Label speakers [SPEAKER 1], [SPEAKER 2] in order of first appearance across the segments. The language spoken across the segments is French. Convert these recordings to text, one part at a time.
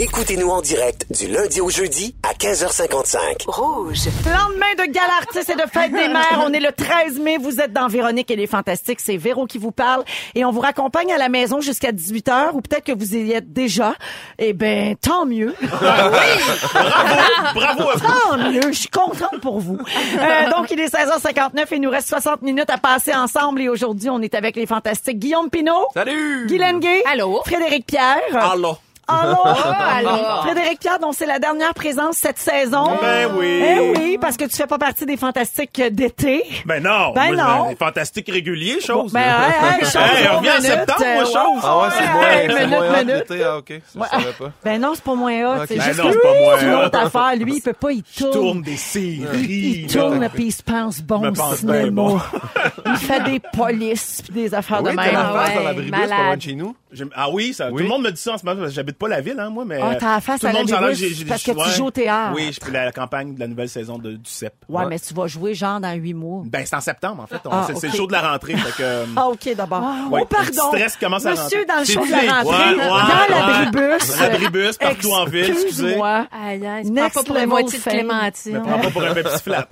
[SPEAKER 1] Écoutez-nous en direct du lundi au jeudi à 15h55.
[SPEAKER 2] Lendemain de Gala Artiste et de Fête des Mères, on est le 13 mai, vous êtes dans Véronique et les Fantastiques, c'est Véro qui vous parle et on vous raccompagne à la maison jusqu'à 18h ou peut-être que vous y êtes déjà. Eh ben, tant mieux.
[SPEAKER 3] Bravo à vous.
[SPEAKER 2] Tant mieux, je suis contente pour vous. Euh, donc, il est 16h59 et il nous reste 60 minutes à passer ensemble et aujourd'hui, on est avec les Fantastiques Guillaume Pinot,
[SPEAKER 3] Salut!
[SPEAKER 2] Guylaine Gay,
[SPEAKER 4] Allô?
[SPEAKER 2] Frédéric Pierre.
[SPEAKER 3] Allô?
[SPEAKER 2] Allô?
[SPEAKER 4] allô.
[SPEAKER 2] Frédéric Pierre, dont c'est la dernière présence cette saison.
[SPEAKER 3] Ben oui.
[SPEAKER 2] Eh oui, parce que tu fais pas partie des fantastiques d'été.
[SPEAKER 3] Ben non.
[SPEAKER 2] Ben
[SPEAKER 3] moi,
[SPEAKER 2] non.
[SPEAKER 3] je- Fantastique régulier, chose.
[SPEAKER 2] Ben, hey, hey, chose,
[SPEAKER 3] Hey, on revient en septembre, moi, chose.
[SPEAKER 5] Ah ouais, c'est
[SPEAKER 2] ouais, hey,
[SPEAKER 5] c'est
[SPEAKER 2] minute, minute.
[SPEAKER 5] Ah, OK. Ça, je savais pas.
[SPEAKER 2] Ben non, c'est pas moins hot.
[SPEAKER 5] Ok.
[SPEAKER 2] C'est
[SPEAKER 5] Ben
[SPEAKER 2] juste
[SPEAKER 3] non,
[SPEAKER 2] que
[SPEAKER 3] c'est pas moins hot.
[SPEAKER 2] autre affaire. Lui, il peut pas, il tourne.
[SPEAKER 3] tourne des séries.
[SPEAKER 2] Il tourne puis il se pense bon
[SPEAKER 3] me
[SPEAKER 2] au
[SPEAKER 3] pense
[SPEAKER 2] cinéma.
[SPEAKER 3] bon.
[SPEAKER 2] il fait des polices puis des affaires
[SPEAKER 5] Oui,
[SPEAKER 2] de même.
[SPEAKER 5] la
[SPEAKER 4] Ah
[SPEAKER 5] face dans
[SPEAKER 4] ouais,
[SPEAKER 5] l'abribus, pas loin de chez nous.
[SPEAKER 3] Ah oui, ça, tout le monde me dit ça en ce moment parce que j'habite pas la ville, hein, moi, mais.
[SPEAKER 2] Ah, t'as la face
[SPEAKER 3] tout
[SPEAKER 2] à
[SPEAKER 3] le monde, ça a l'air
[SPEAKER 2] l'abribus
[SPEAKER 3] que j'ai- j'ai-
[SPEAKER 2] parce que tu joues au théâtre.
[SPEAKER 3] Oui, je fais la campagne de la nouvelle saison de, du CEP.
[SPEAKER 2] Ouais, mais tu vas jouer genre dans huit mois.
[SPEAKER 3] Ben, c'est en septembre, en fait.
[SPEAKER 2] Ah,
[SPEAKER 3] c'est c'est
[SPEAKER 2] ok.
[SPEAKER 3] le jour de la rentrée. fait que, euh,
[SPEAKER 2] Ah, OK, d'abord.
[SPEAKER 3] Ouais,
[SPEAKER 2] oh, pardon.
[SPEAKER 3] le petit stress commence à
[SPEAKER 2] Monsieur, dans le show de la rentrée,
[SPEAKER 3] Ouais, ouais,
[SPEAKER 2] dans
[SPEAKER 3] ouais.
[SPEAKER 2] l'abribus.
[SPEAKER 3] L'abribus, partout en ville, excusez.
[SPEAKER 2] Excuse-moi.
[SPEAKER 4] Aïe, aïe, pas pour la moitié de Clémentine.
[SPEAKER 3] prends pas pour un Pepsi flat.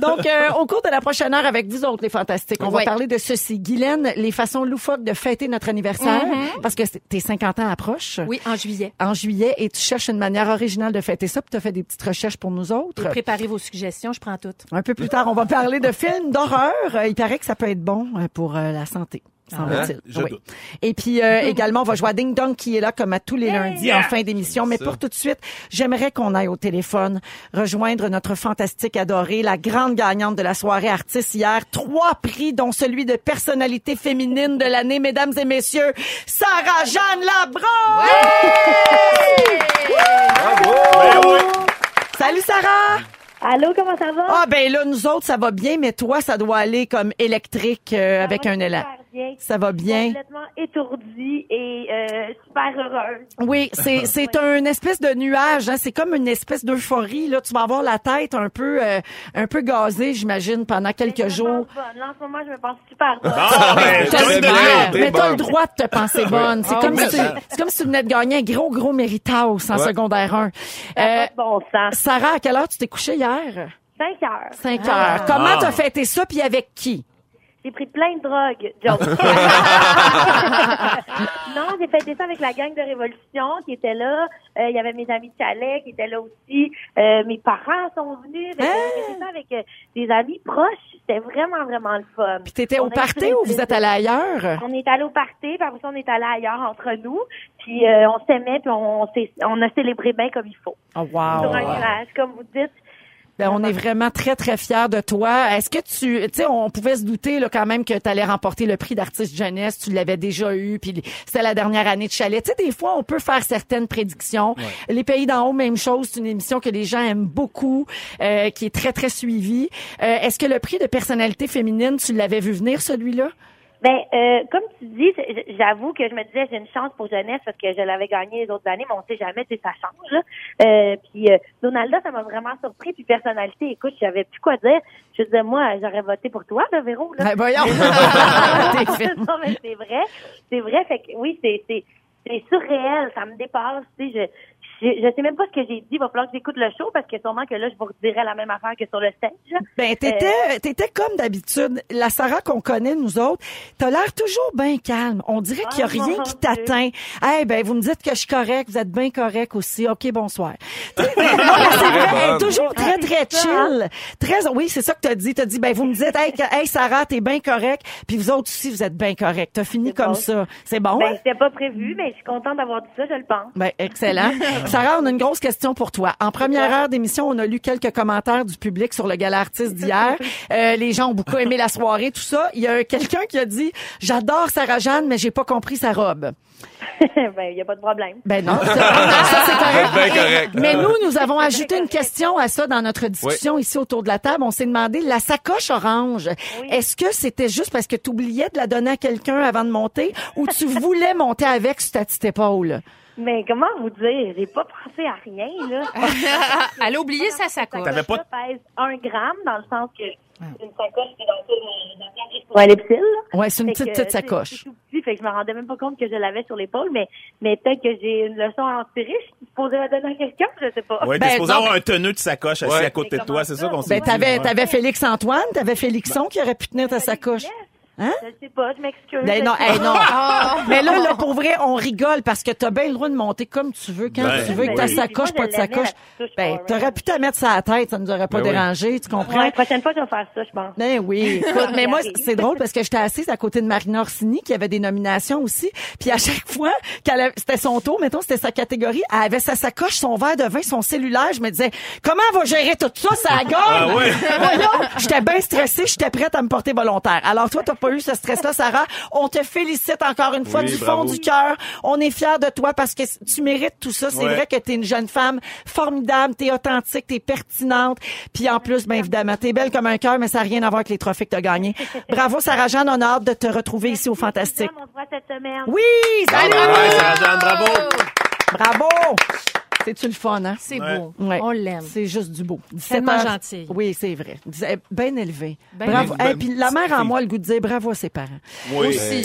[SPEAKER 2] Donc, euh, au cours de la prochaine heure avec vous autres, les fantastiques, on va parler de ceci. Guylaine, les façons loufoques de fêter notre anniversaire, parce que tes 50 ans approchent.
[SPEAKER 4] Oui, en juillet.
[SPEAKER 2] En juillet, et tu cherches une manière originale de fêter ça, puis tu as fait des petites recherches pour nous autres.
[SPEAKER 4] Préparez vos suggestions, je prends toutes.
[SPEAKER 2] Un peu plus tard, on va parler de films d'horreur. Euh, Il paraît que ça peut être bon euh, pour euh, la santé. Semble-t-il.
[SPEAKER 3] Je
[SPEAKER 2] Oui.
[SPEAKER 3] doute.
[SPEAKER 2] Et puis euh, également, on va jouer à Ding Dong qui est là comme à tous les lundis
[SPEAKER 3] Yeah!
[SPEAKER 2] en fin d'émission. Mais pour tout de suite, j'aimerais qu'on aille au téléphone rejoindre notre fantastique adorée, la grande gagnante de la soirée artiste hier. Trois prix, dont celui de personnalité féminine de l'année, mesdames et messieurs, Sarah-Jeanne Labron!
[SPEAKER 3] Ben oui.
[SPEAKER 2] Salut Sarah!
[SPEAKER 6] Allô, comment ça va?
[SPEAKER 2] Ah ben là, nous autres, ça va bien, mais toi, ça doit aller comme électrique euh, avec
[SPEAKER 6] va
[SPEAKER 2] un élan.
[SPEAKER 6] super bien.
[SPEAKER 2] Ça va bien.
[SPEAKER 6] Complètement étourdie et euh, super heureuse.
[SPEAKER 2] Oui, c'est c'est un espèce de nuage, hein. c'est comme une espèce d'euphorie là. Tu vas avoir la tête un peu euh, un peu gazée, j'imagine, pendant quelques jours.
[SPEAKER 6] bonne. Là, en ce moment, je me pense super bonne.
[SPEAKER 3] Ah, ben,
[SPEAKER 2] mais t'as le droit de te penser bonne. C'est
[SPEAKER 4] Ah
[SPEAKER 2] comme c'est comme si tu venais de gagner un gros gros méritas en
[SPEAKER 5] Ouais.
[SPEAKER 2] secondaire 1.
[SPEAKER 6] Ça a pas de bon sens.
[SPEAKER 2] Sarah, à quelle heure tu t'es couchée hier?
[SPEAKER 6] 5 heures.
[SPEAKER 2] 5 heures. Comment
[SPEAKER 3] Ah.
[SPEAKER 2] t'as fêté ça puis avec qui?
[SPEAKER 6] J'ai pris plein de drogues. Joke. non, j'ai fêté ça avec la gang de Révolution qui était là. Euh, Il y avait mes amis de chalet qui étaient là aussi. Euh, mes parents sont venus. J'ai fait ça avec euh, des amis proches. C'était vraiment, vraiment le fun.
[SPEAKER 2] Puis t'étais au
[SPEAKER 6] On
[SPEAKER 2] party ou vous êtes allé ailleurs?
[SPEAKER 6] On est allé au party, puis après ça, on est allé ailleurs entre nous. Puis euh, on s'aimait, puis on, s'est- on a célébré bien comme il faut.
[SPEAKER 2] Oh
[SPEAKER 6] Sur
[SPEAKER 2] wow.
[SPEAKER 6] un nuage, comme vous dites.
[SPEAKER 2] Ben, on est vraiment très, très fiers de toi. Est-ce que tu, tu sais, on pouvait se douter là, quand même que tu allais remporter le prix d'artiste jeunesse. Tu l'avais déjà eu, puis c'était la dernière année de chalet. Tu sais, des fois, on peut faire certaines prédictions. Les pays d'en haut, même chose. C'est une émission que les gens aiment beaucoup, euh, qui est très, très suivie. Euh, Est-ce que le prix de personnalité féminine, tu l'avais vu venir, celui-là?
[SPEAKER 6] Ben, euh, comme tu dis, j'avoue que je me disais j'ai une chance pour jeunesse parce que je l'avais gagné les autres années, mais on sait jamais, sais, ça change. Là. Euh, puis euh, Donalda, ça m'a vraiment surpris. Puis personnalité, écoute, je savais plus quoi dire. Je disais, moi, j'aurais voté pour toi, là, Véro. Là.
[SPEAKER 2] Ben, voyons.
[SPEAKER 6] Non, mais c'est vrai. C'est vrai. Fait que oui, c'est, c'est, c'est surréel. Ça me dépasse. Tu sais, je, je, je sais même pas ce que j'ai dit. Il va falloir que j'écoute le show parce que sûrement que là, je vous redirai la même affaire que sur le stage.
[SPEAKER 2] Ben, t'étais, t'étais comme d'habitude. La Sarah qu'on connaît, nous autres, t'as l'air toujours bien calme. On dirait qu'il y a
[SPEAKER 6] Oh,
[SPEAKER 2] rien qui t'atteint. Eh ben, vous me dites que je suis correct, vous êtes bien correct aussi. OK, bonsoir. C'est vrai, elle est
[SPEAKER 5] bonne.
[SPEAKER 2] toujours très, très
[SPEAKER 6] ça,
[SPEAKER 2] chill. Très, oui, c'est ça que t'as dit. T'as dit, ben, vous me dites, hey, que- hey, Sarah, t'es bien correct. Puis vous autres aussi, vous êtes bien correct. T'as fini comme
[SPEAKER 6] bon.
[SPEAKER 2] ça. C'est bon?
[SPEAKER 6] Ben,
[SPEAKER 2] hein?
[SPEAKER 6] c'était pas prévu, mais je suis contente d'avoir dit ça, je le pense.
[SPEAKER 2] Ben, excellent. Sarah, on a une grosse question pour toi. En première heure d'émission, on a lu quelques commentaires du public sur le gala artiste d'hier. Euh, les gens ont beaucoup aimé la soirée, tout ça. Il y a quelqu'un qui a dit, j'adore Sarah Jeanne, mais j'ai pas compris sa robe.
[SPEAKER 6] ben, il y a pas de problème.
[SPEAKER 2] Ben non, ça, ça, c'est correct.
[SPEAKER 5] Ben correct.
[SPEAKER 2] Mais nous, nous avons ajouté une question à ça dans notre discussion ici autour de la table. On s'est demandé, la sacoche orange, est-ce que c'était juste parce que tu oubliais de la donner à quelqu'un avant de monter ou tu voulais monter avec sur ta petite épaule?
[SPEAKER 6] Mais comment vous dire? J'ai pas pensé à rien, là.
[SPEAKER 4] Elle a oublié sa sacoche.
[SPEAKER 3] T'avais pas-
[SPEAKER 6] Ça pèse un gramme, dans le sens que une sacoche, c'est dans, tout- dans quelle pour un lipsil. là.
[SPEAKER 2] Ouais, c'est une petite, petite
[SPEAKER 6] c'est-
[SPEAKER 2] sacoche.
[SPEAKER 6] C'est tout petit, fait que je me rendais même pas compte que je l'avais sur l'épaule, mais, mais peut-être que j'ai une leçon à en tirer. Je suis supposée la donner à quelqu'un, je sais pas.
[SPEAKER 3] Ouais,
[SPEAKER 2] Ben,
[SPEAKER 3] t'es supposé
[SPEAKER 2] non,
[SPEAKER 3] avoir un tenue de sacoche assis
[SPEAKER 5] Ouais.
[SPEAKER 3] à côté de toi, c'est ça qu'on s'est
[SPEAKER 2] Ben,
[SPEAKER 3] dit.
[SPEAKER 2] t'avais,
[SPEAKER 3] Ouais.
[SPEAKER 2] t'avais Félix Antoine, t'avais Félixon qui aurait pu tenir ta sacoche. Hein?
[SPEAKER 6] Je sais pas, je m'excuse.
[SPEAKER 2] Ben, non, hey, non. Mais là, là, pour vrai, on rigole parce que t'as bien le droit de monter comme tu veux, quand
[SPEAKER 3] Ben.
[SPEAKER 2] tu veux, que
[SPEAKER 6] Ben
[SPEAKER 2] ta
[SPEAKER 6] oui,
[SPEAKER 2] sacoche, pas de sacoche.
[SPEAKER 6] la
[SPEAKER 2] Ben, t'aurais pu te mettre ça à la tête, ça nous aurait pas
[SPEAKER 5] Ben oui.
[SPEAKER 2] dérangé, tu comprends?
[SPEAKER 6] Ouais, prochaine fois, je vais faire ça, je pense.
[SPEAKER 2] Ben oui. Écoute, mais moi, c'est drôle parce que j'étais assise à côté de Marina Orsini qui avait des nominations aussi. Puis à chaque fois qu'elle avait- c'était son tour, mettons, c'était sa catégorie, elle avait sa sacoche, son verre de vin, son cellulaire. Je me disais, comment elle va gérer tout ça, ça gagne?
[SPEAKER 3] Ah ouais.
[SPEAKER 2] Voyons, j'étais bien stressée, j'étais prête à me porter volontaire. Alors toi, t'as pas eu ce stress-là, Sarah. On te félicite encore une fois
[SPEAKER 5] Oui,
[SPEAKER 2] du fond
[SPEAKER 5] bravo.
[SPEAKER 2] du cœur. On est fiers de toi parce que tu mérites tout ça. C'est
[SPEAKER 3] Ouais.
[SPEAKER 2] vrai que t'es une jeune femme formidable, t'es authentique, t'es pertinente. Puis en plus, bien évidemment, t'es belle comme un cœur, mais ça n'a rien à voir avec les trophées que t'as gagnés. Bravo, Sarah-Jeanne. On a hâte de te retrouver ici au Fantastique.
[SPEAKER 6] On se voit cette semaine.
[SPEAKER 2] Oui!
[SPEAKER 5] Ah,
[SPEAKER 2] Salut!
[SPEAKER 3] Ouais, Sarah-Jeanne, bravo.
[SPEAKER 2] Bravo! C'est-tu le fun, hein?
[SPEAKER 4] C'est
[SPEAKER 3] Ouais.
[SPEAKER 4] beau.
[SPEAKER 2] Ouais.
[SPEAKER 4] On l'aime.
[SPEAKER 2] C'est juste du beau. 17
[SPEAKER 4] Tellement
[SPEAKER 2] heures-
[SPEAKER 4] gentil.
[SPEAKER 2] Oui, c'est vrai. Bien élevé.
[SPEAKER 4] Ben
[SPEAKER 2] bravo.
[SPEAKER 3] élevé.
[SPEAKER 2] Et puis la mère en moi, le goût de dire bravo à ses parents.
[SPEAKER 3] Oui.
[SPEAKER 4] Aussi.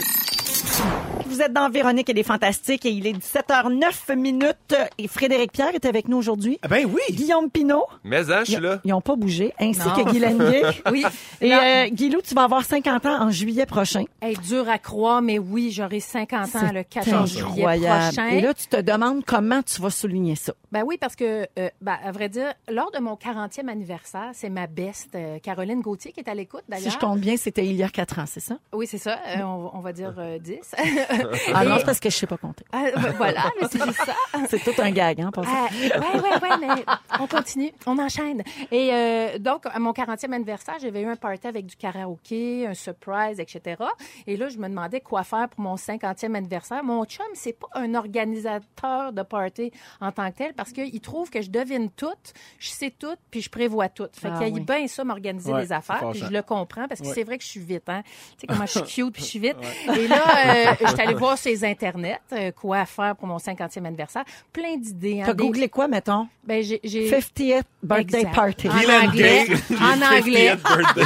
[SPEAKER 2] Vous êtes dans Véronique et les Fantastiques et il est 17h09 minutes et Frédéric Pierre est avec nous aujourd'hui.
[SPEAKER 3] Ah Ben oui.
[SPEAKER 2] Guillaume Pinot.
[SPEAKER 5] Mais hein, je suis
[SPEAKER 2] Ils,
[SPEAKER 5] là.
[SPEAKER 2] ils ont pas bougé, ainsi
[SPEAKER 4] Non.
[SPEAKER 2] que Guy Lenguet.
[SPEAKER 4] Oui.
[SPEAKER 2] Et euh, Guilou, tu vas avoir 50 ans en juillet prochain.
[SPEAKER 4] Hey, dur à croire, mais oui, j'aurai 50 ans le 14 juillet
[SPEAKER 2] incroyable.
[SPEAKER 4] prochain.
[SPEAKER 2] Et là, tu te demandes comment tu vas souligner ça.
[SPEAKER 4] Ben oui, parce que, euh, ben, à vrai dire, lors de mon 40e anniversaire, c'est ma best, euh, Caroline Gauthier, qui est à l'écoute d'ailleurs.
[SPEAKER 2] Si je compte bien, c'était il y a 4 ans, c'est ça?
[SPEAKER 4] Oui, c'est ça. Euh, on, on va dire euh, 10.
[SPEAKER 2] Ah non, c'est parce que je sais pas compter.
[SPEAKER 4] Ah, ben, voilà, mais c'est juste ça.
[SPEAKER 2] C'est tout un gag, hein, pour ça.
[SPEAKER 4] Ouais, ouais, ouais, mais on continue, on enchaîne. Et euh, donc, à mon 40e anniversaire, j'avais eu un party avec du karaoké, un surprise, etc. Et là, je me demandais quoi faire pour mon 50e anniversaire. Mon chum, c'est pas un organisateur de party en tant que tel parce qu'il trouve que je devine tout, je sais tout, puis je prévois tout. Fait
[SPEAKER 2] Ah
[SPEAKER 4] qu'il
[SPEAKER 2] oui.
[SPEAKER 4] aille bien ça m'organiser
[SPEAKER 3] Ouais,
[SPEAKER 4] les affaires, puis je le comprends parce que
[SPEAKER 3] Ouais.
[SPEAKER 4] c'est vrai que je suis vite, hein. Tu sais comment je suis cute puis je suis vite. Et là, euh, j'étais allée voir ses internets, euh, quoi faire pour mon 50e anniversaire. Plein d'idées. hein,
[SPEAKER 2] T'as
[SPEAKER 4] des-
[SPEAKER 2] googlé quoi, mettons?
[SPEAKER 4] ben, j'ai, j'ai-
[SPEAKER 2] 50th birthday
[SPEAKER 4] Exact.
[SPEAKER 2] party.
[SPEAKER 4] En anglais. En anglais.
[SPEAKER 3] 50th birthday.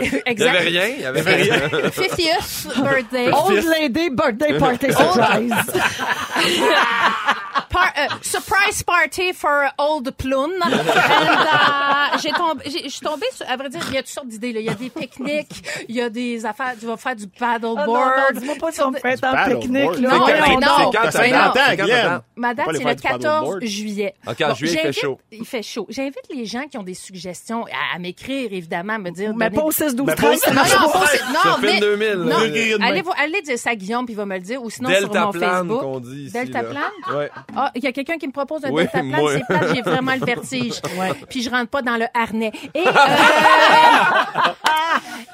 [SPEAKER 5] Il y
[SPEAKER 4] exact.
[SPEAKER 5] avait rien. Il y avait rien.
[SPEAKER 4] 50th birthday.
[SPEAKER 2] Old lady birthday party surprise.
[SPEAKER 4] Par- euh, surprise party for old plum. And, euh, j'ai tombé, j'ai- je suis tombée sur, à vrai dire, il y a toutes sortes d'idées, là. Il y a des pique-niques, il y a des affaires, tu vas faire du
[SPEAKER 2] Ah non,
[SPEAKER 4] paddleboard.
[SPEAKER 2] non, dis-moi pas si on fait
[SPEAKER 3] paddleboard.
[SPEAKER 2] pique-nique, là.
[SPEAKER 4] Non,
[SPEAKER 5] quand-
[SPEAKER 4] non, non.
[SPEAKER 5] quand ta
[SPEAKER 3] 50
[SPEAKER 5] date?
[SPEAKER 3] ans,
[SPEAKER 5] C'est
[SPEAKER 4] le
[SPEAKER 3] du
[SPEAKER 4] 14
[SPEAKER 3] paddleboard.
[SPEAKER 4] juillet.
[SPEAKER 5] OK, en juillet, il fait chaud.
[SPEAKER 4] Il fait chaud. J'invite les gens qui ont des suggestions à, à m'écrire, évidemment, à me dire.
[SPEAKER 2] Mais pas au 6 12
[SPEAKER 3] Mais pas au
[SPEAKER 2] 13 ça
[SPEAKER 3] 6,
[SPEAKER 2] marche
[SPEAKER 4] non, non,
[SPEAKER 5] Sur
[SPEAKER 4] mais,
[SPEAKER 5] Film 2000,
[SPEAKER 4] non, allez, dire ça à Guillaume, puis il va me le dire, ou sinon sur
[SPEAKER 5] Delta
[SPEAKER 4] mon
[SPEAKER 5] plan
[SPEAKER 4] Facebook.
[SPEAKER 5] qu'on dit ici.
[SPEAKER 4] Delta
[SPEAKER 5] là.
[SPEAKER 4] plan?
[SPEAKER 5] Ouais.
[SPEAKER 4] Ah, il y a quelqu'un qui me propose un
[SPEAKER 5] Oui,
[SPEAKER 4] delta plan,
[SPEAKER 5] moi.
[SPEAKER 4] c'est plate, j'ai vraiment le vertige. Puis je rentre pas dans le harnais. Et, euh,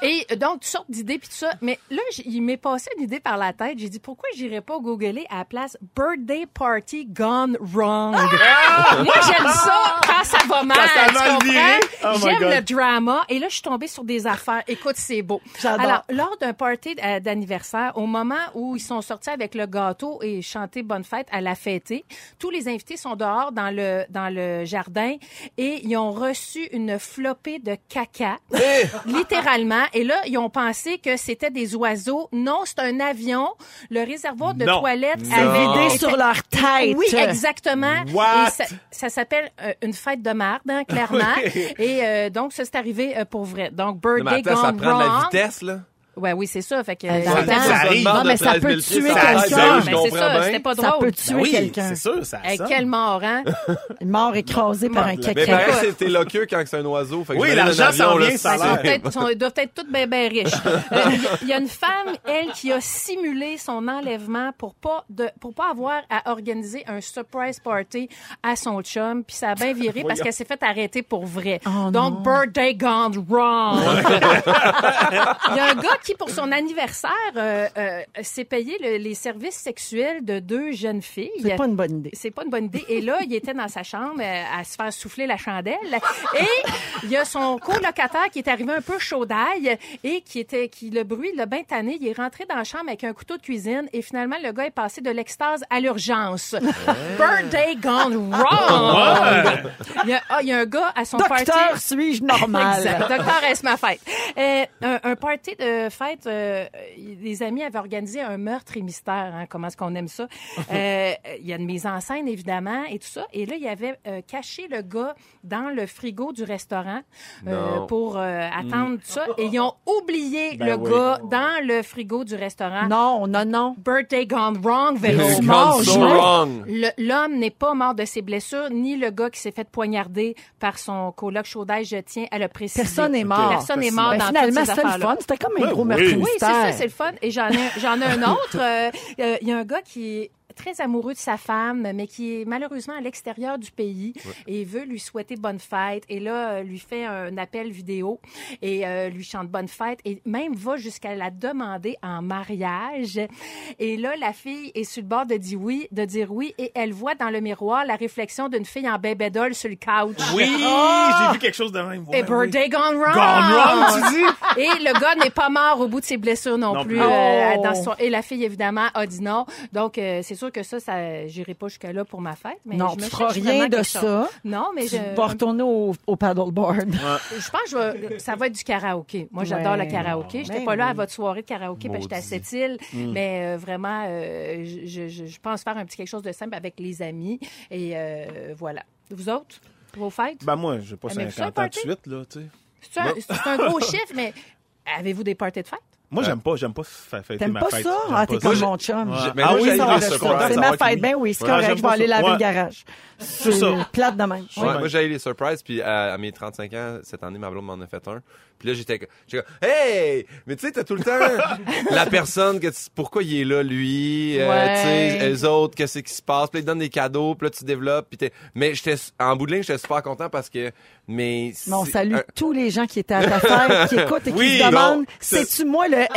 [SPEAKER 4] et donc, toutes sortes d'idées puis tout ça. Mais là, il m'est passé une idée par la tête. J'ai dit, pourquoi j'irais pas googler à la place Birthday Party Gone Wrong? Moi, j'aime ça quand ça va mal.
[SPEAKER 3] Quand ça a
[SPEAKER 4] tu
[SPEAKER 3] mal
[SPEAKER 4] comprends?
[SPEAKER 3] viré. Oh
[SPEAKER 4] J'aime le drama. Et là, je suis tombée sur des affaires. Écoute, c'est beau.
[SPEAKER 2] J'adore.
[SPEAKER 4] Alors, lors d'un party euh, d'anniversaire, au moment où ils sont sortis avec le gâteau et chanté Bonne fête à la fêtée, tous les invités sont dehors dans le, dans le jardin et ils ont reçu une flopée de caca, littéralement. Et là, ils ont pensé que c'était des oiseaux. Non, c'est un avion. Le réservoir de
[SPEAKER 3] Non.
[SPEAKER 4] toilette
[SPEAKER 5] Non.
[SPEAKER 4] avait
[SPEAKER 2] Vidé
[SPEAKER 4] été-
[SPEAKER 2] sur leur tête.
[SPEAKER 4] oui, exactement.
[SPEAKER 3] What?
[SPEAKER 4] Et ça, ça s'appelle euh, une fête de marde, hein, clairement. Et euh, donc, ça, c'est arrivé euh, pour vrai. Donc,
[SPEAKER 5] Non, mais
[SPEAKER 4] Birthday
[SPEAKER 5] attends, ça
[SPEAKER 4] Gone
[SPEAKER 5] prend de la
[SPEAKER 4] Wrong.
[SPEAKER 5] vitesse, là.
[SPEAKER 4] Ouais, oui, c'est ça. Fait que, euh,
[SPEAKER 3] ça arrive.
[SPEAKER 2] Non, mais ça peut tuer
[SPEAKER 3] Ça
[SPEAKER 2] quelqu'un.
[SPEAKER 4] c'est ça, c'était pas
[SPEAKER 2] Ça
[SPEAKER 4] drôle.
[SPEAKER 2] peut tuer
[SPEAKER 3] Oui,
[SPEAKER 2] quelqu'un.
[SPEAKER 3] c'est sûr, ça sonne.
[SPEAKER 4] quel mort, hein?
[SPEAKER 2] Mort écrasé par un
[SPEAKER 3] Mais
[SPEAKER 5] Mais
[SPEAKER 2] caca.
[SPEAKER 5] pareil, c'est éloqueux quand c'est un oiseau. Fait que
[SPEAKER 3] Oui, l'argent s'en vient, ça
[SPEAKER 4] Ils doivent être toutes bien, bien riches. Euh, Il y a une femme, elle, qui a simulé son enlèvement pour pas de, pour pas avoir à organiser un surprise party à son chum. Puis ça a bien viré parce qu'elle s'est fait arrêter pour vrai.
[SPEAKER 2] Oh
[SPEAKER 4] Donc, birthday gone wrong. Il y a un gars qui, pour son anniversaire, euh, euh, s'est payé le- les services sexuels de deux jeunes filles.
[SPEAKER 2] C'est pas une bonne idée.
[SPEAKER 4] C'est pas une bonne idée. Et là, il était dans sa chambre euh, à se faire souffler la chandelle. Et il y a son colocataire qui est arrivé un peu chaud d'ail et qui était, qui le bruit l'a bien tanné. Il est rentré dans la chambre avec un couteau de cuisine et finalement, le gars est passé de l'extase à l'urgence. Birthday gone wrong! Il y, a, ah, il y a un gars à son party.
[SPEAKER 2] Docteur, suis-je normal?
[SPEAKER 4] Exact. Docteur, est-ce ma fête? Euh, un, un party de fête, euh, les amis avaient organisé un meurtre et mystère. Hein, comment est-ce qu'on aime ça? Euh, Il y a une mise en scène, évidemment, et tout ça. Et là, il avait euh, caché le gars dans le frigo du restaurant euh, pour euh, attendre tout ça. Et ils ont oublié
[SPEAKER 3] Ben
[SPEAKER 4] le
[SPEAKER 3] oui.
[SPEAKER 4] gars dans le frigo du restaurant.
[SPEAKER 2] Non, non, non.
[SPEAKER 4] Birthday gone wrong,
[SPEAKER 2] mort,
[SPEAKER 5] so
[SPEAKER 2] je-
[SPEAKER 5] wrong.
[SPEAKER 4] L'homme n'est pas mort de ses blessures, ni le gars qui s'est fait poignarder par son coloc chaudage, je tiens à le préciser.
[SPEAKER 2] Personne n'est mort.
[SPEAKER 4] Personne n'est mort
[SPEAKER 2] Ben,
[SPEAKER 4] dans
[SPEAKER 2] finalement,
[SPEAKER 4] toutes ces
[SPEAKER 2] c'était le fun. C'était comme un
[SPEAKER 3] Ben
[SPEAKER 2] gros
[SPEAKER 3] oui.
[SPEAKER 2] meurtre
[SPEAKER 3] Oui,
[SPEAKER 4] Oui, c'est ça, c'est le fun. Et j'en ai, j'en ai un autre. Euh, euh, Il y a un gars qui est très amoureux de sa femme, mais qui est malheureusement à l'extérieur du pays et veut lui souhaiter bonne fête. Et là, euh, lui fait un appel vidéo et euh, lui chante bonne fête et même va jusqu'à la demander en mariage. Et là, la fille est sur le bord de dire oui, de dire oui, et elle voit dans le miroir la réflexion d'une fille en baby doll sur le couch.
[SPEAKER 3] Oui, j'ai vu quelque chose de même.
[SPEAKER 4] Et
[SPEAKER 3] oui.
[SPEAKER 4] birthday gone wrong.
[SPEAKER 3] Gone wrong, tu dis?
[SPEAKER 4] Et le gars n'est pas mort au bout de ses blessures non,
[SPEAKER 3] Non
[SPEAKER 4] plus.
[SPEAKER 3] plus.
[SPEAKER 4] euh,
[SPEAKER 2] Oh.
[SPEAKER 4] dans son- Et la fille, évidemment, a dit non. Donc, euh, c'est sûr que ça, ça j'irai pas jusqu'à là pour ma fête. Mais
[SPEAKER 2] Non,
[SPEAKER 4] je me
[SPEAKER 2] tu feras rien de ça.
[SPEAKER 4] chose. Non, mais
[SPEAKER 2] Tu
[SPEAKER 4] je,
[SPEAKER 2] vas retourner au, au paddleboard.
[SPEAKER 4] je pense que je vais- ça va être du karaoké. Moi, j'adore
[SPEAKER 2] Ouais.
[SPEAKER 4] le karaoké. J'étais
[SPEAKER 2] Ben
[SPEAKER 4] pas là à votre soirée de karaoké parce que j'étais à cette île. Mais euh, vraiment, euh, je, je- je pense faire un petit quelque chose de simple avec les amis. Et euh, voilà. Vous autres, vos fêtes?
[SPEAKER 3] Ben moi, j'ai pas
[SPEAKER 4] Ah, mais vous
[SPEAKER 3] 50
[SPEAKER 4] savez,
[SPEAKER 3] ans de suite, là, tu sais.
[SPEAKER 4] C'est un, c'est un gros chiffre, mais avez-vous des parties de fête?
[SPEAKER 3] Moi, j'aime pas, j'aime pas fêter
[SPEAKER 2] T'aimes
[SPEAKER 3] ma
[SPEAKER 2] pas
[SPEAKER 3] fête.
[SPEAKER 2] ça?
[SPEAKER 3] J'aime
[SPEAKER 2] Ah,
[SPEAKER 3] pas
[SPEAKER 2] t'es
[SPEAKER 3] ça.
[SPEAKER 2] comme mon chum.
[SPEAKER 3] Ouais.
[SPEAKER 5] Mais
[SPEAKER 3] ah
[SPEAKER 5] moi,
[SPEAKER 3] oui, ça de
[SPEAKER 2] C'est ma fête. Ben
[SPEAKER 3] oui.
[SPEAKER 2] c'est
[SPEAKER 3] Ouais,
[SPEAKER 2] correct.
[SPEAKER 3] j'aime
[SPEAKER 2] Je vais
[SPEAKER 3] pas
[SPEAKER 2] aller
[SPEAKER 3] ça.
[SPEAKER 2] laver
[SPEAKER 3] Ouais.
[SPEAKER 2] le garage. C'est
[SPEAKER 3] ça.
[SPEAKER 2] plate de même.
[SPEAKER 5] Ouais,
[SPEAKER 3] Ouais.
[SPEAKER 5] Moi, j'ai eu les surprises, puis à, à mes 35 ans, cette année, ma blonde m'en a fait un. Puis là, j'étais j'étais comme, hey! Mais tu sais, t'as tout le temps la personne que tu- pourquoi il est là, lui, euh,
[SPEAKER 2] Ouais.
[SPEAKER 5] tu sais, les autres, qu'est-ce qui se passe, puis là, il te donne des cadeaux, puis là, tu développes, puis t'es... Mais j'étais, en bout de ligne, j'étais super content parce que, mais...
[SPEAKER 2] Mais on salue
[SPEAKER 5] un-
[SPEAKER 2] tous les gens qui étaient à ta fête, qui écoutent et qui
[SPEAKER 3] Oui,
[SPEAKER 2] se demandent
[SPEAKER 3] bon, c'est-
[SPEAKER 2] c'est-tu moi le hey?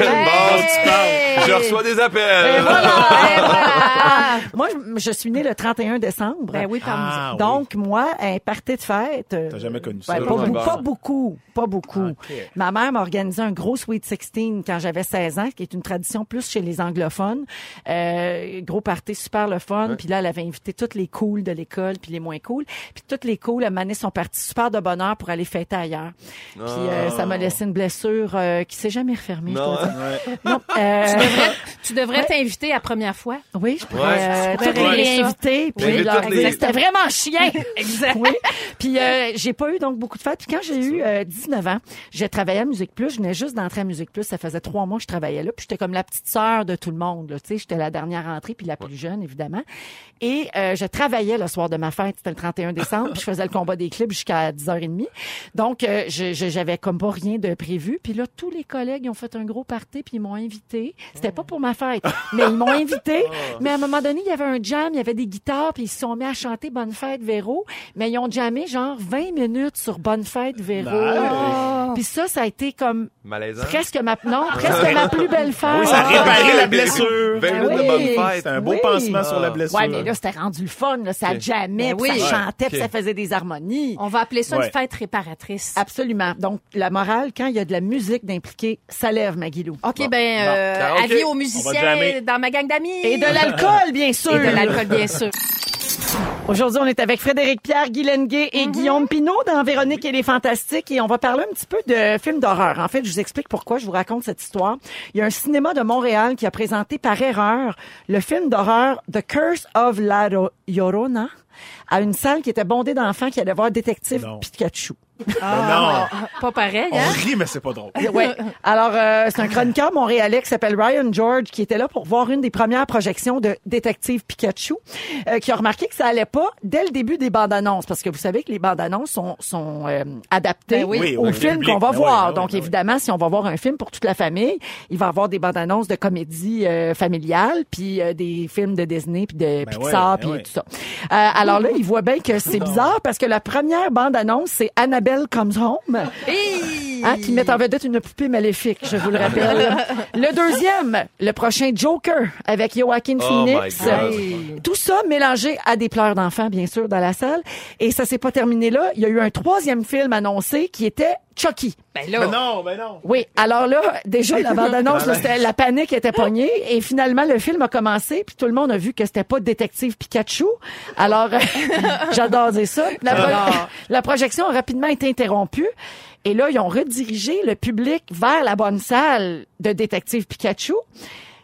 [SPEAKER 5] Bon, tu parles. Je reçois des appels.
[SPEAKER 2] Et voilà!
[SPEAKER 4] Et voilà!
[SPEAKER 2] Moi, je, je suis née le 31 décembre.
[SPEAKER 4] Ben oui.
[SPEAKER 3] Ah, oui.
[SPEAKER 2] Donc, moi, un party de fête.
[SPEAKER 3] T'as jamais connu ça.
[SPEAKER 5] Bon.
[SPEAKER 2] pas beaucoup, pas beaucoup. Ma mère m'a organisé un gros Sweet 16 quand j'avais 16 ans, qui est une tradition plus chez les anglophones. Euh, gros party super le fun. Puis là, elle avait invité toutes les cools de l'école, puis les moins cools. Puis toutes les cools, à Mané, sont partis super de bonne heure pour aller fêter ailleurs. Puis euh, ça m'a laissé une blessure euh, qui s'est jamais refermée. je
[SPEAKER 5] Non,
[SPEAKER 2] dois dire.
[SPEAKER 3] Ouais.
[SPEAKER 2] Non, euh,
[SPEAKER 4] Tu devrais, tu devrais t'inviter la première fois.
[SPEAKER 2] oui, je pourrais
[SPEAKER 5] Ouais.
[SPEAKER 2] euh,
[SPEAKER 4] Tu pourrais
[SPEAKER 2] réinviter. Puis dire,
[SPEAKER 5] les-
[SPEAKER 2] c'était vraiment chien.
[SPEAKER 4] Exact.
[SPEAKER 2] Oui. Puis euh, j'ai pas eu donc beaucoup de fêtes. Puis quand j'ai eu euh, 19 ans, j'ai travaillé à Musique Plus. Je venais juste d'entrer à Musique Plus. Ça faisait trois mois que je travaillais là. Puis j'étais comme la petite sœur de tout le monde. Tu sais, j'étais la dernière entrée puis la plus jeune évidemment. Et euh, je travaillais le soir de ma fête. C'était le 31 décembre. puis je faisais le combat des clips jusqu'à 10h30. Donc euh, je- je- j'avais comme pas rien de prévu. Puis là, tous les collègues ils ont fait un gros party puis ils m'ont invité. C'était pas pour ma fête, mais ils m'ont invité. Mais à un moment donné, il y avait un jam, il y avait des guitares, puis ils se sont mis à chanter Bonne fête Véro. Mais ils ont jammé genre 20 minutes sur Bonne fête Véro.
[SPEAKER 3] Nice.
[SPEAKER 2] Puis ça, ça a été comme
[SPEAKER 5] Malaisant.
[SPEAKER 2] presque ma non, presque ma plus belle fête.
[SPEAKER 3] Oui, ça a réparé la blessure.
[SPEAKER 5] 20 minutes
[SPEAKER 2] Ben
[SPEAKER 5] de bonne fête.
[SPEAKER 3] Un beau
[SPEAKER 2] Oui.
[SPEAKER 3] pansement sur la blessure.
[SPEAKER 2] Ouais, mais là, c'était rendu le fun. Là. Ça
[SPEAKER 5] Ok.
[SPEAKER 2] jammait,
[SPEAKER 4] Ben
[SPEAKER 2] puis
[SPEAKER 4] oui.
[SPEAKER 2] ça chantait, puis ça faisait des harmonies.
[SPEAKER 4] On va appeler ça
[SPEAKER 3] Ouais.
[SPEAKER 4] une fête réparatrice.
[SPEAKER 2] Absolument. Donc, la morale, quand il y a de la musique d'impliquée, ça lève, Maguilou.
[SPEAKER 4] OK, ben, euh,
[SPEAKER 5] Bon.
[SPEAKER 4] avis aux musiciens dans ma gang d'amis.
[SPEAKER 2] Et de l'alcool, bien sûr.
[SPEAKER 4] Et de l'alcool, bien sûr.
[SPEAKER 2] Aujourd'hui, on est avec Frédéric Pierre, Guy Lenguet et Guillaume Pinot dans Véronique et les Fantastiques et on va parler un petit peu de films d'horreur. En fait, je vous explique pourquoi je vous raconte cette histoire. Il y a un cinéma de Montréal qui a présenté par erreur le film d'horreur The Curse of La Ro- Llorona à une salle qui était bondée d'enfants qui allaient voir Détective
[SPEAKER 3] Non.
[SPEAKER 2] Pikachu.
[SPEAKER 3] Ah, non.
[SPEAKER 4] Pas pareil,
[SPEAKER 3] On
[SPEAKER 4] hein?
[SPEAKER 3] rit, mais c'est pas drôle.
[SPEAKER 2] Ouais. Alors, euh, c'est un chroniqueur montréalais qui s'appelle Ryan George qui était là pour voir une des premières projections de Détective Pikachu, euh, qui a remarqué que ça allait pas dès le début des bandes annonces, parce que vous savez que les bandes annonces sont, sont euh, adaptées
[SPEAKER 4] Ben oui.
[SPEAKER 2] Au
[SPEAKER 3] oui,
[SPEAKER 2] film qu'on va
[SPEAKER 3] Ben oui,
[SPEAKER 2] voir.
[SPEAKER 3] ben oui,
[SPEAKER 2] Donc,
[SPEAKER 3] ben oui.
[SPEAKER 2] évidemment, si on va voir un film pour toute la famille, il va y avoir des bandes annonces de comédie euh, familiale, puis euh, des films de Disney, puis de
[SPEAKER 3] Ben
[SPEAKER 2] Pixar, puis
[SPEAKER 3] ben
[SPEAKER 2] tout ça. Euh, alors là, il voit bien que c'est bizarre parce que la première bande annonce, c'est Annabelle Velkommen Home.
[SPEAKER 4] Hey!
[SPEAKER 2] Hein, qui met en vedette une poupée maléfique, je vous le rappelle. le deuxième, le prochain Joker avec Joaquin
[SPEAKER 5] Oh
[SPEAKER 2] Phoenix.
[SPEAKER 5] my God.
[SPEAKER 2] Euh, Tout ça mélangé à des pleurs d'enfants, bien sûr, dans la salle. Et ça s'est pas terminé là. Il y a eu un troisième film annoncé qui était Chucky.
[SPEAKER 4] Ben
[SPEAKER 3] Mais
[SPEAKER 4] là,
[SPEAKER 3] non, mais non.
[SPEAKER 2] Oui, alors là, déjà, la bande-annonce, là, c'était- la panique était pognée. Et finalement, le film a commencé, puis tout le monde a vu que c'était pas Détective Pikachu. Alors, j'adore dire ça. La, pro- la projection a rapidement été interrompue. Et là, ils ont redirigé le public vers la bonne salle de Détective Pikachu.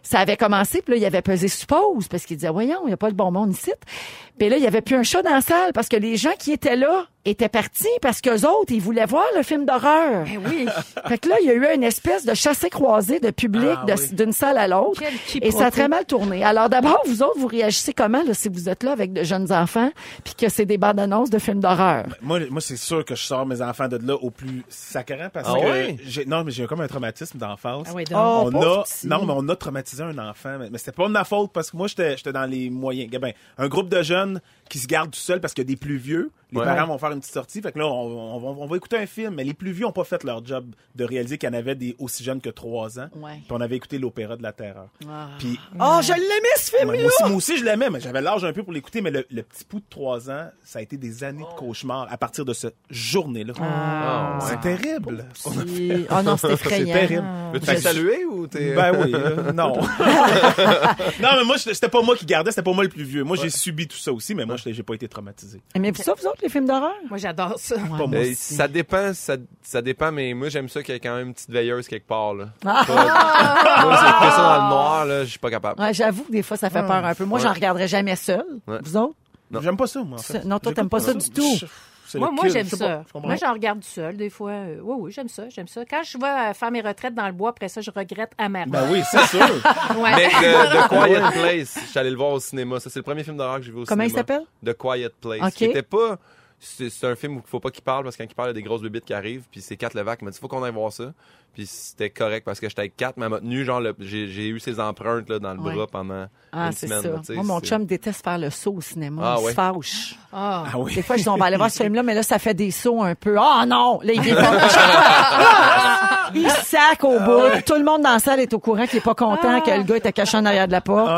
[SPEAKER 2] Ça avait commencé, puis là, il avait pesé suppose, parce qu'il disait, voyons, il n'y a pas le bon monde ici. Puis là, il y avait plus un chat dans la salle, parce que les gens qui étaient là étaient partis, parce qu'eux autres, ils voulaient voir le film d'horreur.
[SPEAKER 4] Ben oui.
[SPEAKER 2] Fait que là, il y a eu une espèce de chassé-croisé de public
[SPEAKER 3] Ah, oui.
[SPEAKER 2] d'une salle à l'autre. Et ça a très mal tourné. Alors d'abord, vous autres, vous réagissez comment là, si vous êtes là avec de jeunes enfants, puis que c'est des bandes annonces de films d'horreur?
[SPEAKER 3] Moi, moi c'est sûr que je sors mes enfants de là au plus sacrant parce
[SPEAKER 5] Ah
[SPEAKER 3] que
[SPEAKER 5] ouais?
[SPEAKER 3] j'ai non mais j'ai comme un traumatisme d'enfance.
[SPEAKER 4] Ah oui.
[SPEAKER 2] Oh,
[SPEAKER 3] on a
[SPEAKER 2] petit.
[SPEAKER 3] non mais on a traumatisé un enfant mais, mais c'était pas de ma faute parce que moi j'étais j'étais dans les moyens ben, un groupe de jeunes qui se gardent tout seuls parce qu'il y a des plus vieux les
[SPEAKER 5] Ouais.
[SPEAKER 3] parents vont faire une petite sortie fait que là on, on va- on va écouter un film mais les plus vieux ont pas fait leur job de réaliser qu'il y en avait des aussi jeunes que 3 ans
[SPEAKER 2] Ouais.
[SPEAKER 3] puis on avait écouté l'opéra de la terreur puis
[SPEAKER 2] Oh, je l'aimais ce film-là!
[SPEAKER 3] moi, aussi, moi aussi, je l'aimais, mais j'avais l'âge un peu pour l'écouter. Mais le, le petit pouls de 3 ans, ça a été des années de cauchemar à partir de cette journée-là.
[SPEAKER 5] Ah.
[SPEAKER 3] C'est terrible.
[SPEAKER 2] Oh non, c'est effrayant.
[SPEAKER 3] C'est terrible.
[SPEAKER 5] Veux-tu
[SPEAKER 3] que-
[SPEAKER 5] saluer ou t'es...
[SPEAKER 3] Ben oui, euh, non. non, mais moi, c'était pas moi qui gardais, c'était pas moi le plus vieux. Moi, j'ai subi tout ça aussi, mais moi, j'ai pas été traumatisé.
[SPEAKER 2] Aimez-vous ça, vous autres, les films d'horreur?
[SPEAKER 4] Moi, j'adore ça.
[SPEAKER 3] Pas moi. Aussi.
[SPEAKER 5] ça dépend, ça, ça dépend, mais moi j'aime ça qu'il y ait quand même une petite veilleuse quelque part. Là.
[SPEAKER 2] Ah!
[SPEAKER 5] Pas- moi, c'est que ça dans le noir, là, je suis pas capable.
[SPEAKER 2] Ouais, j'avoue que des fois, ça fait peur un peu. Moi,
[SPEAKER 5] Ouais.
[SPEAKER 2] j'en regarderais jamais seul.
[SPEAKER 5] Ouais.
[SPEAKER 2] Vous autres?
[SPEAKER 5] Non.
[SPEAKER 3] J'aime pas ça, moi. En fait.
[SPEAKER 2] Ça- non, toi, t'aimes pas ça du tout.
[SPEAKER 4] Moi, moi j'aime ça. Moi, j'en regarde du seul, des fois. Euh, Oui, oui, j'aime ça, j'aime ça. Quand je vais euh, faire mes retraites dans le bois, après ça, je regrette amèrement.
[SPEAKER 3] Ben oui, c'est sûr.
[SPEAKER 4] Ouais.
[SPEAKER 5] Mais The, The Quiet Place, je suis allé le voir au cinéma. Ça, c'est le premier film d'horreur que j'ai vu au
[SPEAKER 2] Comment il
[SPEAKER 5] cinéma.
[SPEAKER 2] s'appelle?
[SPEAKER 5] The Quiet Place.
[SPEAKER 2] Ok.
[SPEAKER 5] Qui était pas. C'est c'est un film où il faut pas qu'il parle parce que quand il parle, il y a des grosses bébites qui arrivent. Puis c'est Kat Levac qui m'a dit faut qu'on aille voir ça. Puis c'était correct parce que j'étais avec Kat, mais elle m'a tenu, genre, le- j'ai j'ai eu ses empreintes là, dans le
[SPEAKER 2] Ouais.
[SPEAKER 5] bras pendant
[SPEAKER 2] Ah,
[SPEAKER 5] une
[SPEAKER 2] c'est
[SPEAKER 5] semaine.
[SPEAKER 2] ça.
[SPEAKER 5] là,
[SPEAKER 2] Moi, mon
[SPEAKER 5] c'est-
[SPEAKER 2] chum déteste faire le saut au cinéma.
[SPEAKER 5] Ah,
[SPEAKER 2] il
[SPEAKER 5] ouais.
[SPEAKER 2] se fâche.
[SPEAKER 4] Ah.
[SPEAKER 3] Ah oui.
[SPEAKER 2] Des fois, je dis, on va aller voir ce film-là, mais là, ça fait des sauts un peu. Oh non! Là, il pas. Il sac au bout. Tout le monde dans la salle est au courant qu'il est pas content que le gars était caché en arrière de la porte.